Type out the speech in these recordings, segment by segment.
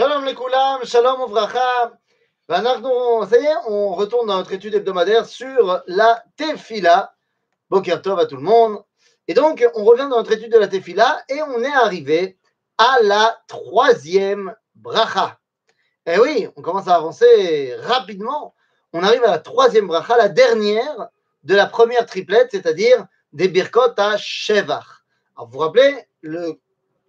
Shalom les shalom uvracha. Ben, ça y est, on retourne dans notre étude hebdomadaire sur la tefila. Boker tov à tout le monde. Et donc, on revient dans notre étude de la tefila et on est arrivé à la troisième bracha. Eh oui, on commence à avancer rapidement. On arrive à la troisième bracha, la dernière de la première triplette, c'est-à-dire des birkot à Shevach. Vous vous rappelez, le,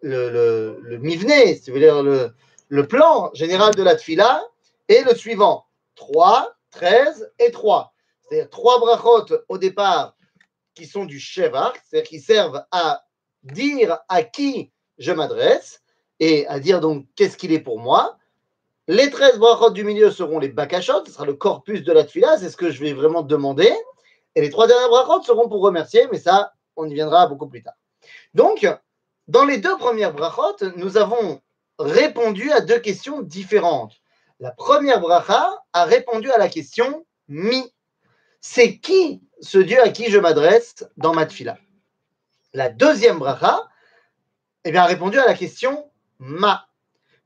le, le, le mivne, si vous voulez dire le, le plan général de la tfila est le suivant 3, 13 et 3. C'est-à-dire trois brachot au départ qui sont du Shevach, c'est-à-dire qui servent à dire à qui je m'adresse et à dire donc qu'est-ce qu'il est pour moi. Les 13 brachot du milieu seront les bakashot, ce sera le corpus de la tfila, c'est ce que je vais vraiment demander. Et les trois derniers brachot seront pour remercier, mais ça, on y viendra beaucoup plus tard. Donc, dans les deux premières brachot, nous avons répondu à deux questions différentes. La première bracha a répondu à la question mi. C'est qui ce Dieu à qui je m'adresse dans ma tfila La deuxième bracha eh bien, a répondu à la question ma.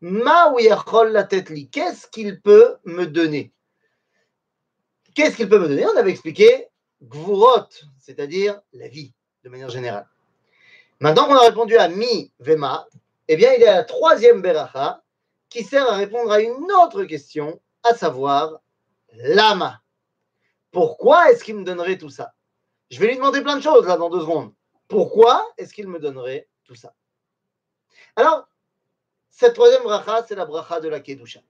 Ma ou la tête Qu'est-ce qu'il peut me donner? Qu'est-ce qu'il peut me donner? On avait expliqué gvurot, c'est-à-dire la vie, de manière générale. Maintenant qu'on a répondu à mi, vema, eh bien, il y a la troisième beracha qui sert à répondre à une autre question, à savoir lama. Pourquoi est-ce qu'il me donnerait tout ça? Je vais lui demander plein de choses là dans deux secondes. Pourquoi est-ce qu'il me donnerait tout ça? Alors, cette troisième bracha, c'est la bracha de la Kedusha.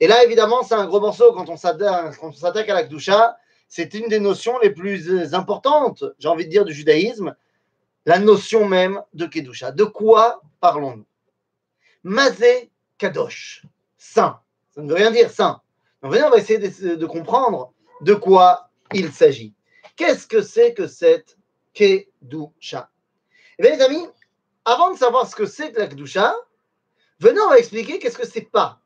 Et là, évidemment, c'est un gros morceau quand on s'attaque à la Kedusha. C'est une des notions les plus importantes, j'ai envie de dire, du judaïsme la notion même de Kedusha. De quoi parlons-nous Mazé Kadosh, saint. Ça ne veut rien dire saint. on va essayer de, comprendre de quoi il s'agit. Qu'est-ce que c'est que cette Kedusha? Eh bien, les amis, avant de savoir ce que c'est que la Kedusha, venez, on va expliquer qu'est-ce que c'est pas.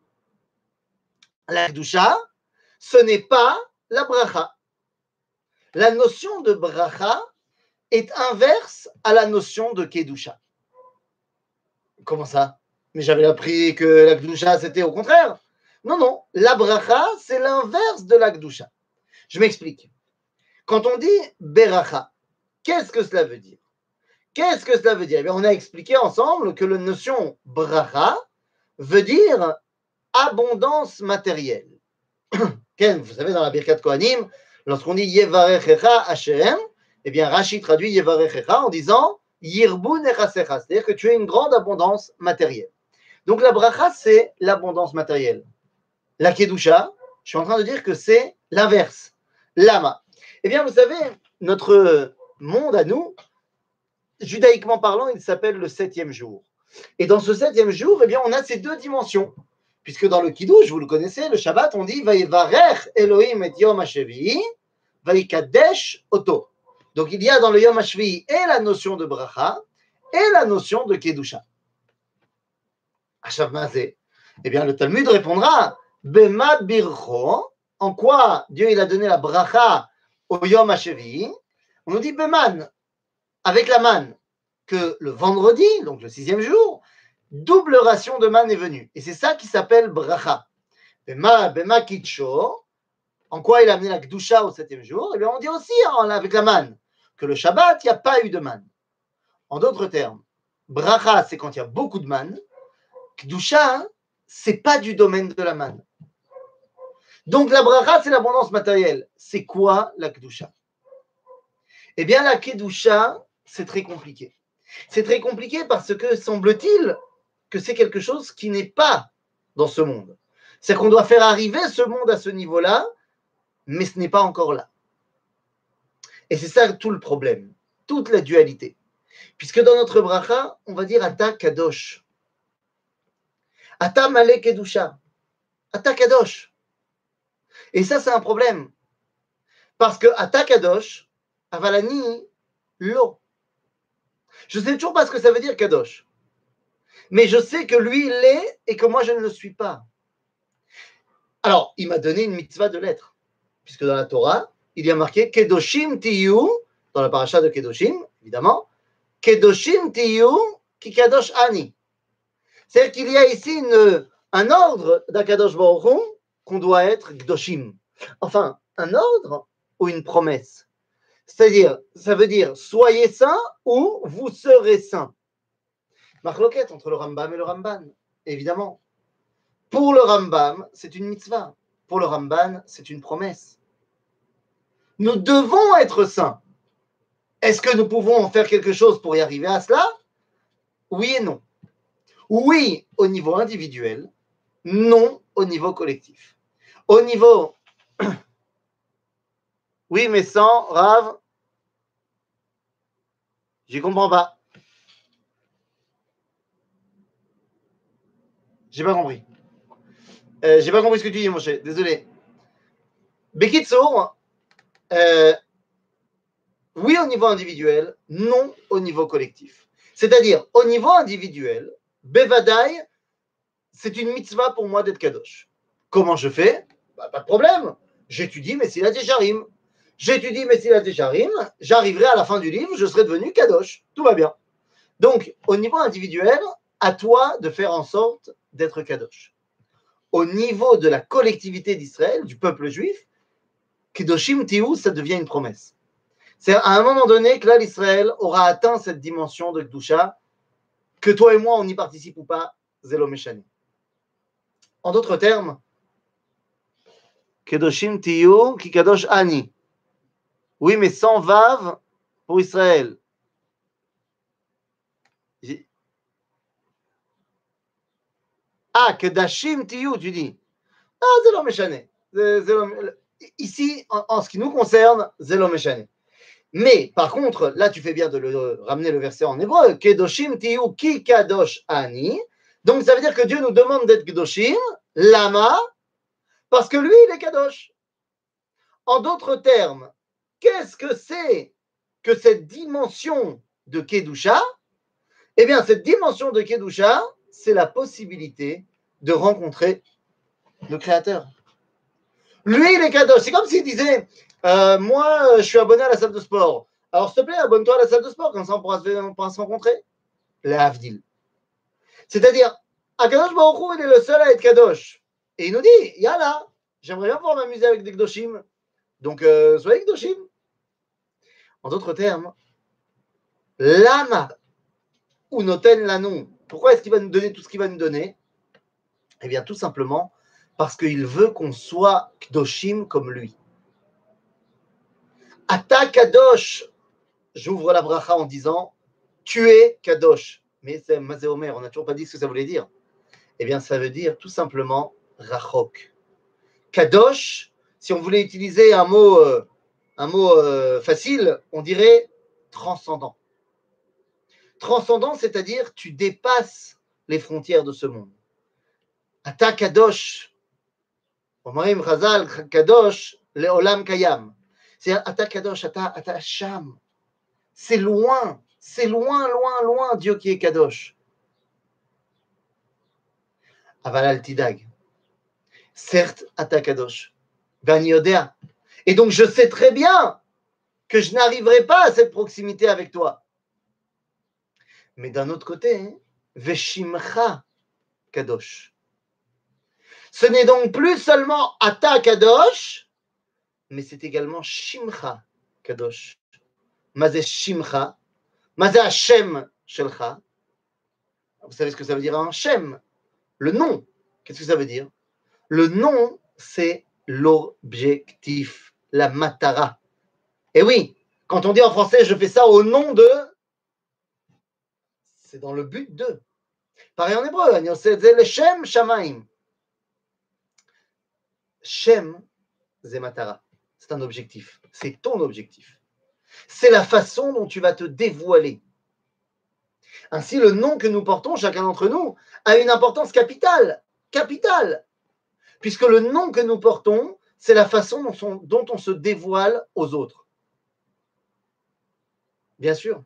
La Kedusha, ce n'est pas la bracha. La notion de bracha, est inverse à la notion de Kedusha. Comment ça? Mais j'avais appris que la Kedusha, c'était au contraire. Non, non, la bracha, c'est l'inverse de la Kedusha. Je m'explique. Quand on dit beracha, qu'est-ce que cela veut dire? Qu'est-ce que cela veut dire? Eh On a expliqué ensemble que la notion bracha veut dire abondance matérielle. Vous savez, dans la Birkat Kohanim, lorsqu'on dit Yevarechecha Hashem, eh bien, Rachid traduit Yevarechecha en disant Yirbun c'est-à-dire que tu as une grande abondance matérielle. Donc la bracha, c'est l'abondance matérielle. La kedusha, je suis en train de dire que c'est l'inverse. Lama. Eh bien, vous savez, notre monde à nous, judaïquement parlant, il s'appelle le septième jour. Et dans ce septième jour, eh bien, on a ces deux dimensions. Puisque dans le kiddush, vous le connaissez, le Shabbat, on dit Vayevarech Elohim et Yom Vayikadesh Oto. Donc il y a dans le Yom HaShvi et la notion de bracha et la notion de kedusha. Eh bien, le Talmud répondra Bema bircho. En quoi Dieu a donné la bracha au Yom HaShvi? On nous dit Beman, avec la manne, que le vendredi, donc le sixième jour, double ration de manne est venue. Et c'est ça qui s'appelle bracha. Bema, bema kitcho. En quoi il a amené la Gdusha au septième jour? Eh bien, on dit aussi avec la manne le Shabbat, il n'y a pas eu de manne. En d'autres termes, bracha, c'est quand il y a beaucoup de manne. Kdusha, c'est pas du domaine de la manne. Donc la bracha, c'est l'abondance matérielle. C'est quoi la kdusha? Eh bien, la kedusha, c'est très compliqué. C'est très compliqué parce que semble-t-il que c'est quelque chose qui n'est pas dans ce monde. C'est qu'on doit faire arriver ce monde à ce niveau-là, mais ce n'est pas encore là. Et c'est ça tout le problème, toute la dualité. Puisque dans notre bracha, on va dire Ata Kadosh. Ata Male Kedusha. Ata Kadosh. Et ça, c'est un problème. Parce que Ata Kadosh, Avalani, l'eau. Je ne sais toujours pas ce que ça veut dire Kadosh. Mais je sais que lui, il l'est et que moi, je ne le suis pas. Alors, il m'a donné une mitzvah de l'être. Puisque dans la Torah, il y a marqué Kedoshim Tiyu, dans la paracha de Kedoshim, évidemment, Kedoshim Tiyu Kikadosh Ani. C'est-à-dire qu'il y a ici un ordre d'Akadosh Baruch qu'on doit être Gdoshim. Enfin, un ordre ou une promesse. C'est-à-dire, ça veut dire soyez saints ou vous serez saints. Marloquette entre le Rambam et le Ramban, évidemment. Pour le Rambam, c'est une mitzvah. Pour le Ramban, c'est une promesse. Nous devons être saints. Est-ce que nous pouvons en faire quelque chose pour y arriver à cela? Oui et non. Oui au niveau individuel, non au niveau collectif. Au niveau... Oui, mais sans, Rave, j'y comprends pas. J'ai pas compris. Euh, j'ai pas compris ce que tu dis, mon cher. Désolé. Bekitsour, euh, oui au niveau individuel, non au niveau collectif. C'est-à-dire, au niveau individuel, Bevadai, c'est une mitzvah pour moi d'être kadosh. Comment je fais? Bah, Pas de problème. J'étudie Messilat Jarim. J'étudie Messilat Jarim, j'arriverai à la fin du livre, je serai devenu kadosh. Tout va bien. Donc, au niveau individuel, à toi de faire en sorte d'être kadosh. Au niveau de la collectivité d'Israël, du peuple juif, Kedoshim Tiou, ça devient une promesse. C'est à un moment donné que là, l'Israël aura atteint cette dimension de Kdusha, que toi et moi, on y participe ou pas, Zelo Meshani. En d'autres termes, Kedoshim Tiyu, Kikadosh Ani. Oui, mais sans Vav pour Israël. Ah, Kedashim Tiyu, tu dis. Ah, Zelo Meshani. Ici, en, ce qui nous concerne, Zelo Meshani. Mais par contre, là, tu fais bien de ramener le verset en hébreu. Kedoshim tiyu ki kadosh ani. Donc, ça veut dire que Dieu nous demande d'être kedoshim, lama, parce que lui, il est kadosh. En d'autres termes, qu'est-ce que c'est que cette dimension de kedusha? Eh bien, cette dimension de kedusha, c'est la possibilité de rencontrer le Créateur. Lui, il est kadosh. C'est comme s'il disait euh, moi, je suis abonné à la salle de sport. Alors, s'il te plaît, abonne-toi à la salle de sport, comme ça on pourra se, rencontrer. La Havdil. C'est-à-dire, Akadosh Baruch il est le seul à être Kadosh. Et il nous dit, Yalla, j'aimerais bien pouvoir m'amuser avec des Kdoshim. Donc, euh, soyez Kdoshim. En d'autres termes, Lama ou Noten Lanon. Pourquoi est-ce qu'il va nous donner tout ce qu'il va nous donner? Eh bien, tout simplement parce qu'il veut qu'on soit Kdoshim comme lui. Ata Kadosh. J'ouvre la bracha en disant Tu es Kadosh. Mais c'est Mazéomer, on n'a toujours pas dit ce que ça voulait dire. Eh bien, ça veut dire tout simplement Rachok. Kadosh, si on voulait utiliser un mot, euh, un mot euh, facile, on dirait transcendant. Transcendant, c'est-à-dire tu dépasses les frontières de ce monde. Ata Kadosh. C'est. C'est loin, c'est loin, loin, loin Dieu qui est Kadosh. Avalal Tidag. Certes, Ata Kadosh. Vaniodea. Et donc je sais très bien que je n'arriverai pas à cette proximité avec toi. Mais d'un autre côté, Veshimcha Kadosh. Ce n'est donc plus seulement Ata Kadosh, mais c'est également Shimcha Kadosh. Mazé Shimcha, Mazé Hashem Shelcha. Vous savez ce que ça veut dire un Shem Le nom. Qu'est-ce que ça veut dire? Le nom, c'est l'objectif, la matara. Et oui, quand on dit en français je fais ça au nom de, c'est dans le but de. Pareil en hébreu, le Shem Shamaim. Shem, Zematara c'est un objectif. C'est ton objectif. C'est la façon dont tu vas te dévoiler. Ainsi, le nom que nous portons, chacun d'entre nous, a une importance capitale. Capitale. Puisque le nom que nous portons, c'est la façon dont on, se dévoile aux autres. Bien sûr.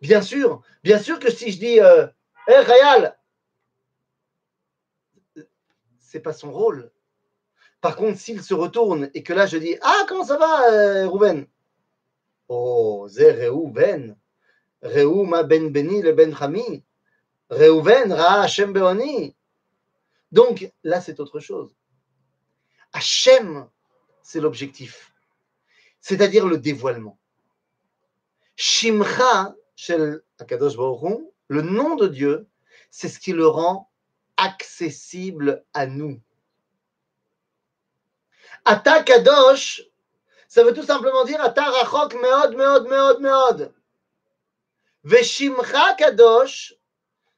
Bien sûr. Bien sûr que si je dis euh, hey, Rayal, c'est pas son rôle. Par contre, s'il se retourne et que là je dis Ah, comment ça va, euh, Rouven? Oh, Zé Reuven. Reu ma ben beni le ben chami. Reuven ra Hashem beoni. Donc là, c'est autre chose. Hachem, c'est l'objectif, c'est-à-dire le dévoilement. Shimcha, shel Akadosh le nom de Dieu, c'est ce qui le rend accessible à nous. Ata Kadosh, ça veut tout simplement dire Ata Rachok Meod, Meod, Meod, Meod. Veshimcha Kadosh,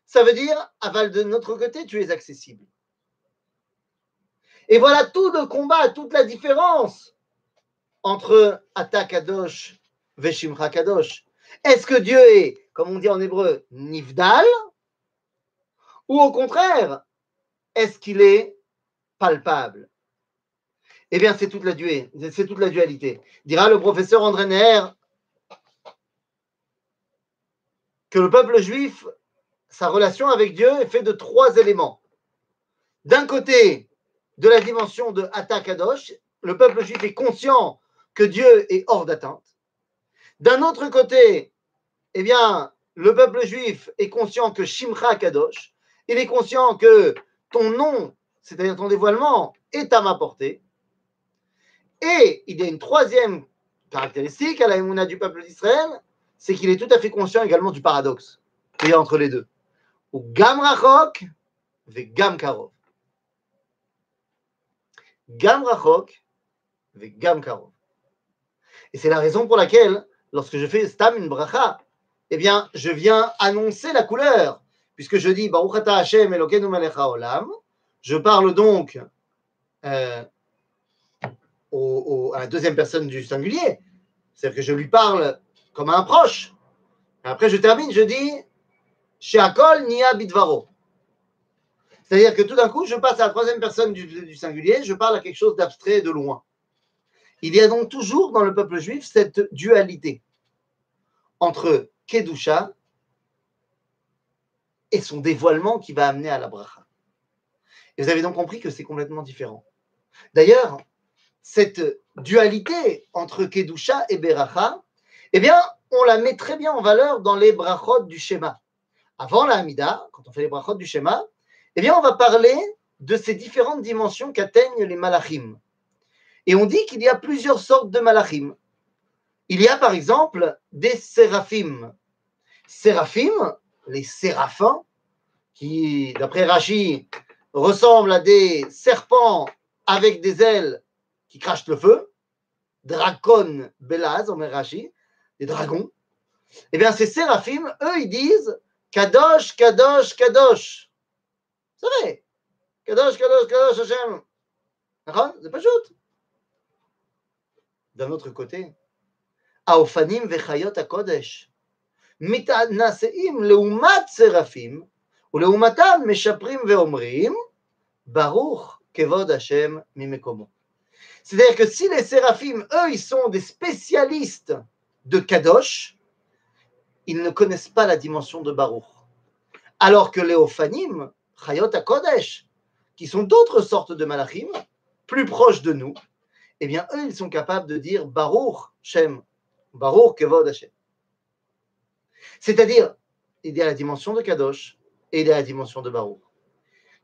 ça veut dire Aval de notre côté, tu es accessible. Et voilà tout le combat, toute la différence entre Ata Kadosh, Veshimcha Kadosh. Est-ce que Dieu est, comme on dit en hébreu, Nivdal Ou au contraire, est-ce qu'il est palpable? Eh bien, c'est toute la dualité. Dira le professeur André Neher que le peuple juif, sa relation avec Dieu est faite de trois éléments. D'un côté, de la dimension de Atakadosh, le peuple juif est conscient que Dieu est hors d'atteinte. D'un autre côté, eh bien, le peuple juif est conscient que Shimcha Kadosh, il est conscient que ton nom, c'est-à-dire ton dévoilement, est à ma portée. Et il y a une troisième caractéristique à la du peuple d'Israël, c'est qu'il est tout à fait conscient également du paradoxe qu'il y a entre les deux. Ou Gam Rachok, ve Gam Karov. Gam Rachok, ve Gam Karov. Et c'est la raison pour laquelle, lorsque je fais Stam une bracha, eh bien, je viens annoncer la couleur puisque je dis Hashem je parle donc euh, à la deuxième personne du singulier, c'est-à-dire que je lui parle comme à un proche. après, je termine, je dis Sheakol Nia Bidvaro. C'est-à-dire que tout d'un coup, je passe à la troisième personne du, du singulier, je parle à quelque chose d'abstrait et de loin. Il y a donc toujours dans le peuple juif cette dualité entre Kedusha et son dévoilement qui va amener à la bracha. Et vous avez donc compris que c'est complètement différent. D'ailleurs, cette dualité entre Kedusha et Beracha, eh bien, on la met très bien en valeur dans les brachot du schéma. Avant la Hamida, quand on fait les brachot du schéma, eh bien, on va parler de ces différentes dimensions qu'atteignent les malachim. Et on dit qu'il y a plusieurs sortes de malachim. Il y a par exemple des séraphim. Séraphim, les séraphins, qui, d'après Rachi, ressemblent à des serpents avec des ailes qui crachent le feu, dracon belaz, on met Rachi, des dragons, eh bien, ces séraphim, eux, ils disent Kadosh, Kadosh, Kadosh. C'est vrai. Kadosh, Kadosh, Kadosh, Hashem. C'est pas juste. D'un autre côté, Aofanim vechayot kodesh. מתנשאים לעומת צרפים, ולעומתם משפרים ואומרים, ברוך כבוד השם ממקומו. C'est-à-dire que si les séraphim, eux, ils sont des spécialistes de Kadosh, ils ne connaissent pas la dimension de Baruch. Alors que les Ophanim, Chayot Kodesh, qui sont d'autres sortes de malachim, plus proches de nous, eh bien, eux, ils sont capables de dire Baruch Shem, Baruch Kevod Hashem. C'est-à-dire, il y a la dimension de Kadosh et il y a la dimension de Baruch.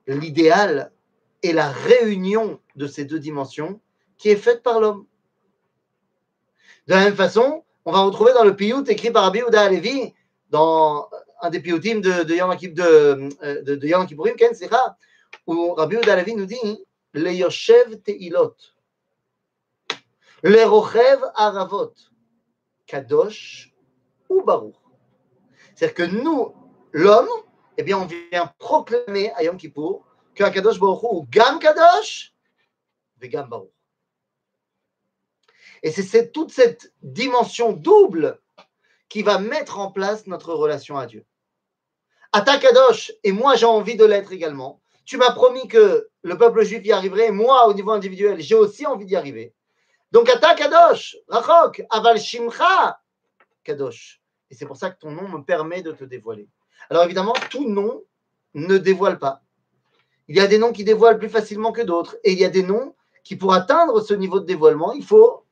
L'idéal est la réunion de ces deux dimensions qui est faite par l'homme. De la même façon, on va retrouver dans le piyut écrit par Rabbi Uda Alevi, dans un des piyutim de, de Yom de, de, de Yom Kippourim, où Rabbi Uda Alevi nous dit Le Yoshev Teilot, Le Rochev Aravot, Kadosh ou Baruch. C'est-à-dire que nous, l'homme, eh bien, on vient proclamer à Yom Kippour que Kadosh Baruch Hu, Gam Kadosh, Gam Baruch. Et c'est toute cette dimension double qui va mettre en place notre relation à Dieu. Ata Kadosh, et moi j'ai envie de l'être également. Tu m'as promis que le peuple juif y arriverait, moi au niveau individuel, j'ai aussi envie d'y arriver. Donc Kadosh, Rachok, Aval Shimcha Kadosh. Et c'est pour ça que ton nom me permet de te dévoiler. Alors évidemment, tout nom ne dévoile pas. Il y a des noms qui dévoilent plus facilement que d'autres. Et il y a des noms qui, pour atteindre ce niveau de dévoilement, il faut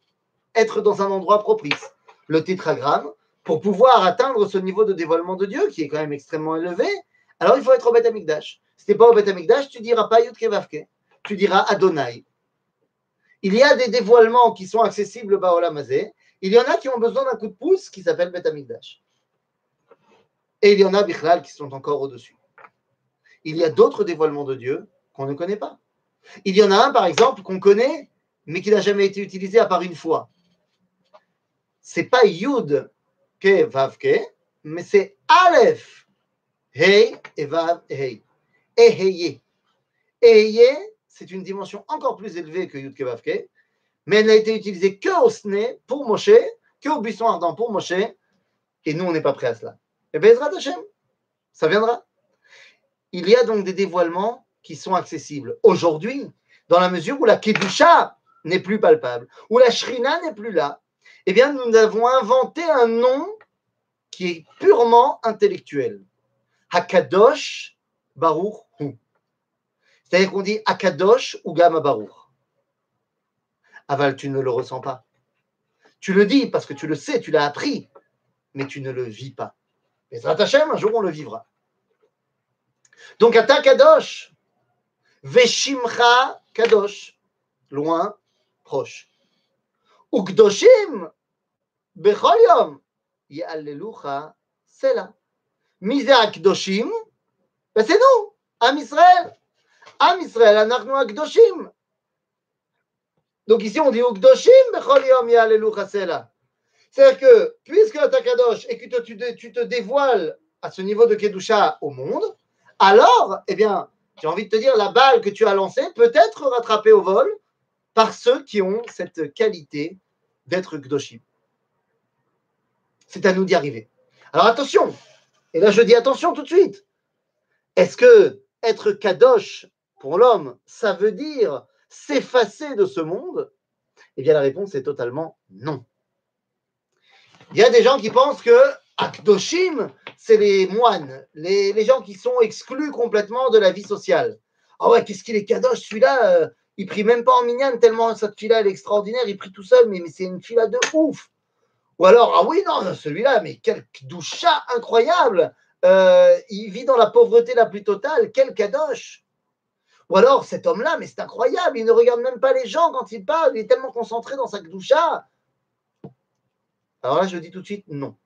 être dans un endroit propice. Le tétragramme, pour pouvoir atteindre ce niveau de dévoilement de Dieu, qui est quand même extrêmement élevé, alors il faut être au Beth Amikdash. Si pas au Beth Amikdash, tu diras pas Yud Kevavke. Tu diras Adonai. Il y a des dévoilements qui sont accessibles Baolam Hazé. Il y en a qui ont besoin d'un coup de pouce qui s'appelle Beth Amikdash. Et il y en a, Bichlal, qui sont encore au-dessus. Il y a d'autres dévoilements de Dieu qu'on ne connaît pas. Il y en a un, par exemple, qu'on connaît, mais qui n'a jamais été utilisé à part une fois. C'est pas Yud ke Vav ke, mais c'est Aleph, Hey et Vav Hey. Eheye. Eheye, c'est une dimension encore plus élevée que Yud ke Vav ke, mais elle n'a été utilisée que au Sne pour Moshe, que au buisson ardent pour Moshe, et nous, on n'est pas prêts à cela. Et Bezrat Hashem, ça viendra. Il y a donc des dévoilements qui sont accessibles aujourd'hui, dans la mesure où la Kedusha n'est plus palpable, où la Shrina n'est plus là. Eh bien, nous avons inventé un nom qui est purement intellectuel. Hakadosh Baruch Hu. C'est-à-dire qu'on dit Akadosh ou Gama Baruch. Aval, tu ne le ressens pas. Tu le dis parce que tu le sais, tu l'as appris, mais tu ne le vis pas. Mais Hashem, un jour on le vivra. Donc, Ata Kadosh, Veshimcha Kadosh, loin, proche. Ukdoshim, Ya'alelucha, c'est là. Mise Akdoshim, ben c'est nous, Am Israël. Am Israël, Anachnu Akdoshim. Donc ici, on dit c'est là. C'est-à-dire que, puisque tu Kadosh et que tu te, tu te dévoiles à ce niveau de Kedusha au monde, alors, eh bien, j'ai envie de te dire, la balle que tu as lancée peut être rattrapée au vol par ceux qui ont cette qualité d'être Kdoshim. C'est à nous d'y arriver. Alors attention, et là je dis attention tout de suite. Est-ce que être Kadosh pour l'homme, ça veut dire s'effacer de ce monde? Eh bien la réponse est totalement non. Il y a des gens qui pensent que Akdoshim, c'est les moines, les, gens qui sont exclus complètement de la vie sociale. Ah ouais, qu'est-ce qu'il est kadosh, celui-là, euh, il prie même pas en minyan, tellement cette elle est extraordinaire, il prie tout seul, mais, mais c'est une fille de ouf. Ou alors, ah oui, non, celui-là, mais quel doucha incroyable, euh, il vit dans la pauvreté la plus totale, quel kadosh. Ou alors, cet homme-là, mais c'est incroyable, il ne regarde même pas les gens quand il parle, il est tellement concentré dans sa doucha. Alors là, je dis tout de suite non.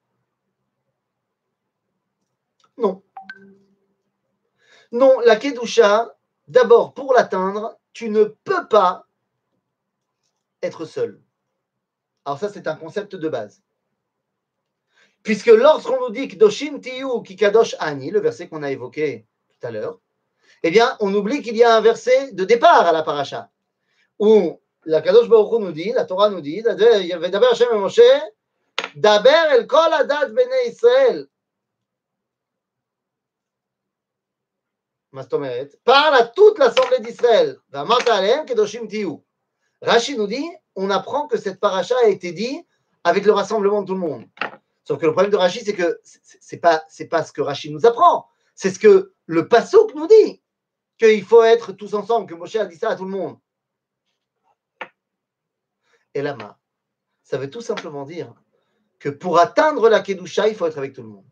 Non. Non, la Kedusha, d'abord, pour l'atteindre, tu ne peux pas être seul. Alors ça, c'est un concept de base. Puisque lorsqu'on nous dit Kdoshim Tiyu Kikadosh Ani, le verset qu'on a évoqué tout à l'heure, eh bien, on oublie qu'il y a un verset de départ à la paracha, où la Kadosh Baruch nous dit, la Torah nous dit, d'abord Hashem et Moshe, Daber el kol adat bene Israël, parle à toute l'assemblée d'Israël. Rashi nous dit, on apprend que cette paracha a été dit avec le rassemblement de tout le monde. Sauf que le problème de Rashi, c'est que c'est pas c'est pas ce que Rashi nous apprend, c'est ce que le Passouk nous dit, qu'il faut être tous ensemble, que Moshe a dit ça à tout le monde. Et lama, ça veut tout simplement dire que pour atteindre la Kedusha, il faut être avec tout le monde.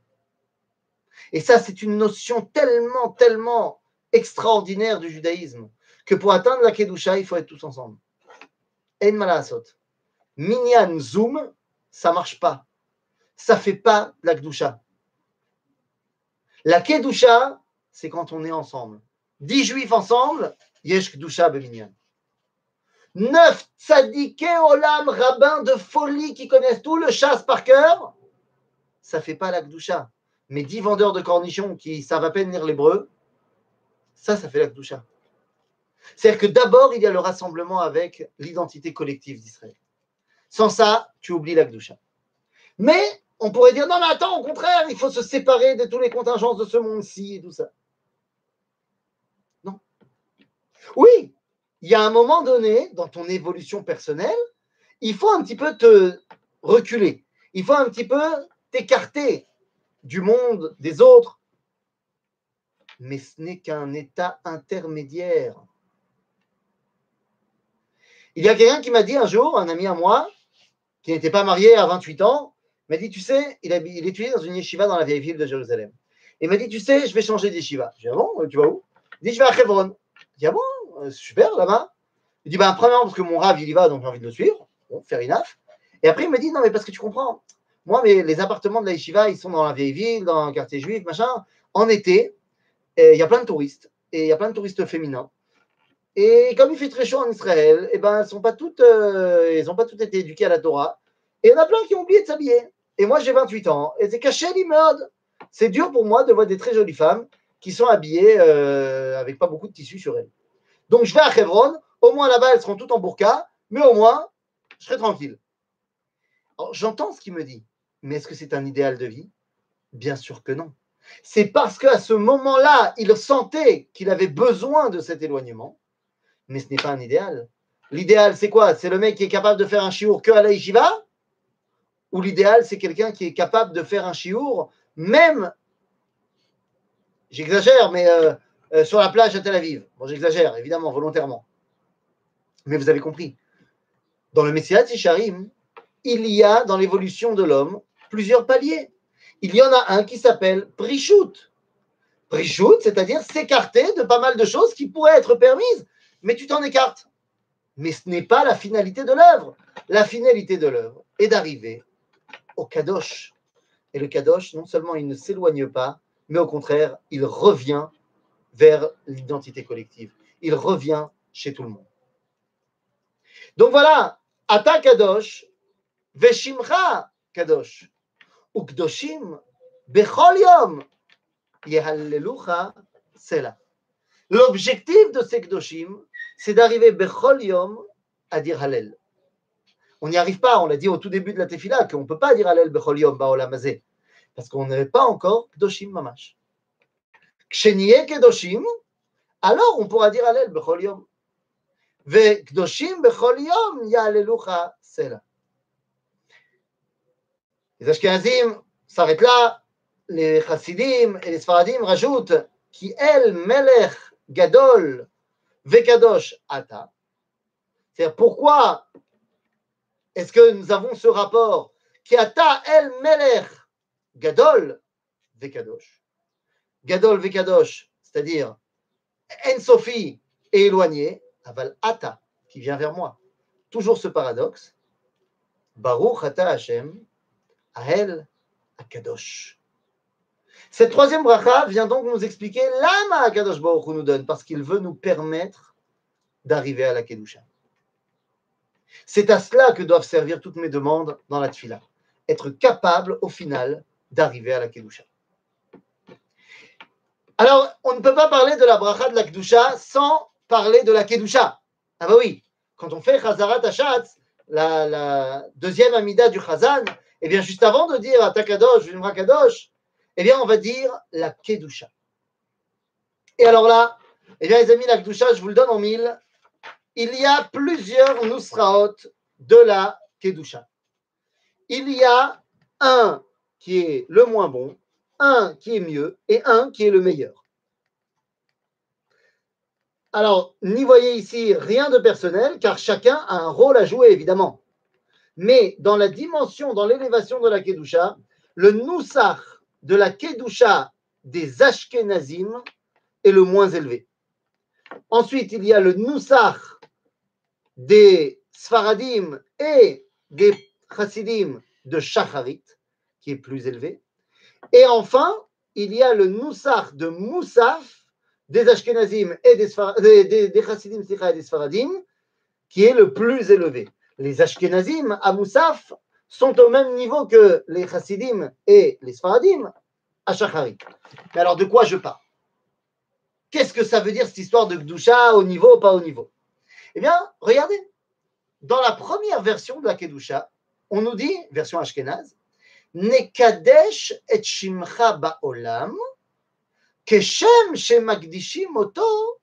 Et ça, c'est une notion tellement, tellement extraordinaire du judaïsme que pour atteindre la Kedusha, il faut être tous ensemble. Minyan Zoom, ça marche pas. Ça fait pas la Kedusha. La Kedusha, c'est quand on est ensemble. Dix juifs ensemble, Yesh Kedusha Beminyan. Neuf tzadiké olam rabbins de folie qui connaissent tout le chasse par cœur, ça fait pas la Kedusha mais dix vendeurs de cornichons qui savent à peine lire l'hébreu, ça, ça fait la Kdusha. C'est-à-dire que d'abord, il y a le rassemblement avec l'identité collective d'Israël. Sans ça, tu oublies la Kdusha. Mais on pourrait dire, non, mais attends, au contraire, il faut se séparer de tous les contingences de ce monde-ci et tout ça. Non. Oui, il y a un moment donné, dans ton évolution personnelle, il faut un petit peu te reculer. Il faut un petit peu t'écarter du monde, des autres. Mais ce n'est qu'un état intermédiaire. Il y a quelqu'un qui m'a dit un jour, un ami à moi, qui n'était pas marié à 28 ans, m'a dit, tu sais, il, étudiait dans une yeshiva dans la vieille ville de Jérusalem. Il m'a dit, tu sais, je vais changer d'yeshiva. J'ai dit, ah bon, tu vas où? Il dit Je vais à Hebron. Il dit Ah bon, euh, super là-bas. Il dit Ben, premièrement, parce que mon rave, il y va, donc j'ai envie de le suivre. Bon, faire enough. Et après, il me dit Non, mais parce que tu comprends, moi, mais les appartements de la Yeshiva, ils sont dans la vieille ville, dans un quartier juif, machin. En été, il y a plein de touristes. Et il y a plein de touristes féminins. Et comme il fait très chaud en Israël, eh ben, elles n'ont pas, toutes, euh, pas toutes été éduquées à la Torah. Et il y en a plein qui ont oublié de s'habiller. Et moi, j'ai 28 ans. Et c'est caché l'immeuble. C'est dur pour moi de voir des très jolies femmes qui sont habillées euh, avec pas beaucoup de tissu sur elles. Donc, je vais à Hebron. Au moins, là-bas, elles seront toutes en burqa. Mais au moins, je serai tranquille. J'entends ce qu'il me dit. Mais est-ce que c'est un idéal de vie? Bien sûr que non. C'est parce qu'à ce moment-là, il sentait qu'il avait besoin de cet éloignement. Mais ce n'est pas un idéal. L'idéal, c'est quoi? C'est le mec qui est capable de faire un chiour que à la Ou l'idéal, c'est quelqu'un qui est capable de faire un chiour, même, j'exagère, mais euh, euh, sur la plage à Tel Aviv. Bon, j'exagère, évidemment, volontairement. Mais vous avez compris. Dans le Messiah Tisharim, il y a dans l'évolution de l'homme plusieurs paliers. Il y en a un qui s'appelle Prichout. Prichout, c'est-à-dire s'écarter de pas mal de choses qui pourraient être permises, mais tu t'en écartes. Mais ce n'est pas la finalité de l'œuvre. La finalité de l'œuvre est d'arriver au Kadosh. Et le Kadosh, non seulement il ne s'éloigne pas, mais au contraire, il revient vers l'identité collective. Il revient chez tout le monde. Donc voilà, Ata Kadosh, Veshimcha Kadosh, Ukdoshim, Bechol Yehallelucha. L'objectif de ces Kdoshim, c'est d'arriver Bechol à dire Hallel. On n'y arrive pas, on l'a dit au tout début de la Tefila, qu'on ne peut pas dire Hallel Bechol Yom Baolamazé, parce qu'on n'est pas encore Kdoshim Mamash. Ksheniye Kedoshim, alors on pourra dire Hallel Bechol Yom. Ve Kdoshim Bechol Yom Sela. Les Ashkenazim s'arrêtent là, les Chassidim et les Sfaradim rajoutent qui El Melech Gadol Vekadosh Ata. C'est-à-dire pourquoi est-ce que nous avons ce rapport qui Ata El Melech? Gadol Vekadosh. Gadol Vekadosh, c'est-à-dire En Sophie est éloigné, aval Ata qui vient vers moi. Toujours ce paradoxe. Baruch Ata Hashem, Ahel Akadosh. Cette troisième bracha vient donc nous expliquer l'ama Akadosh Baruch nous donne, parce qu'il veut nous permettre d'arriver à la Kedusha. C'est à cela que doivent servir toutes mes demandes dans la Tfila. Être capable, au final, d'arriver à la Kedusha. Alors, on ne peut pas parler de la bracha de la Kedusha sans parler de la Kedusha. Ah bah oui, quand on fait Chazarat Hashatz, la, deuxième amida du Chazan, eh bien, juste avant de dire Atakadosh, Vimra Kadosh, eh bien, on va dire la Kedusha. Et alors là, eh bien, les amis, la Kedusha, je vous le donne en mille. Il y a plusieurs Nusraot de la Kedusha. Il y a un qui est le moins bon, un qui est mieux et un qui est le meilleur. Alors, n'y voyez ici rien de personnel, car chacun a un rôle à jouer, évidemment. Mais dans la dimension, dans l'élévation de la Kedusha, le Nusach de la Kedusha des Ashkenazim est le moins élevé. Ensuite, il y a le Nusach des Sfaradim et des Chassidim de Shacharit, qui est plus élevé. Et enfin, il y a le Nusach de Moussaf des Ashkenazim et des, des, et des Sfaradim, qui est le plus élevé. Les Ashkenazim à Moussaf sont au même niveau que les Chassidim et les Sfaradim à Shacharit. Mais alors, de quoi je parle? Qu'est-ce que ça veut dire cette histoire de Gdusha au niveau ou pas au niveau? Eh bien, regardez. Dans la première version de la Kedusha, on nous dit, version Ashkenaz, Nekadesh et Shimcha ba'olam, Keshem shemagdishim oto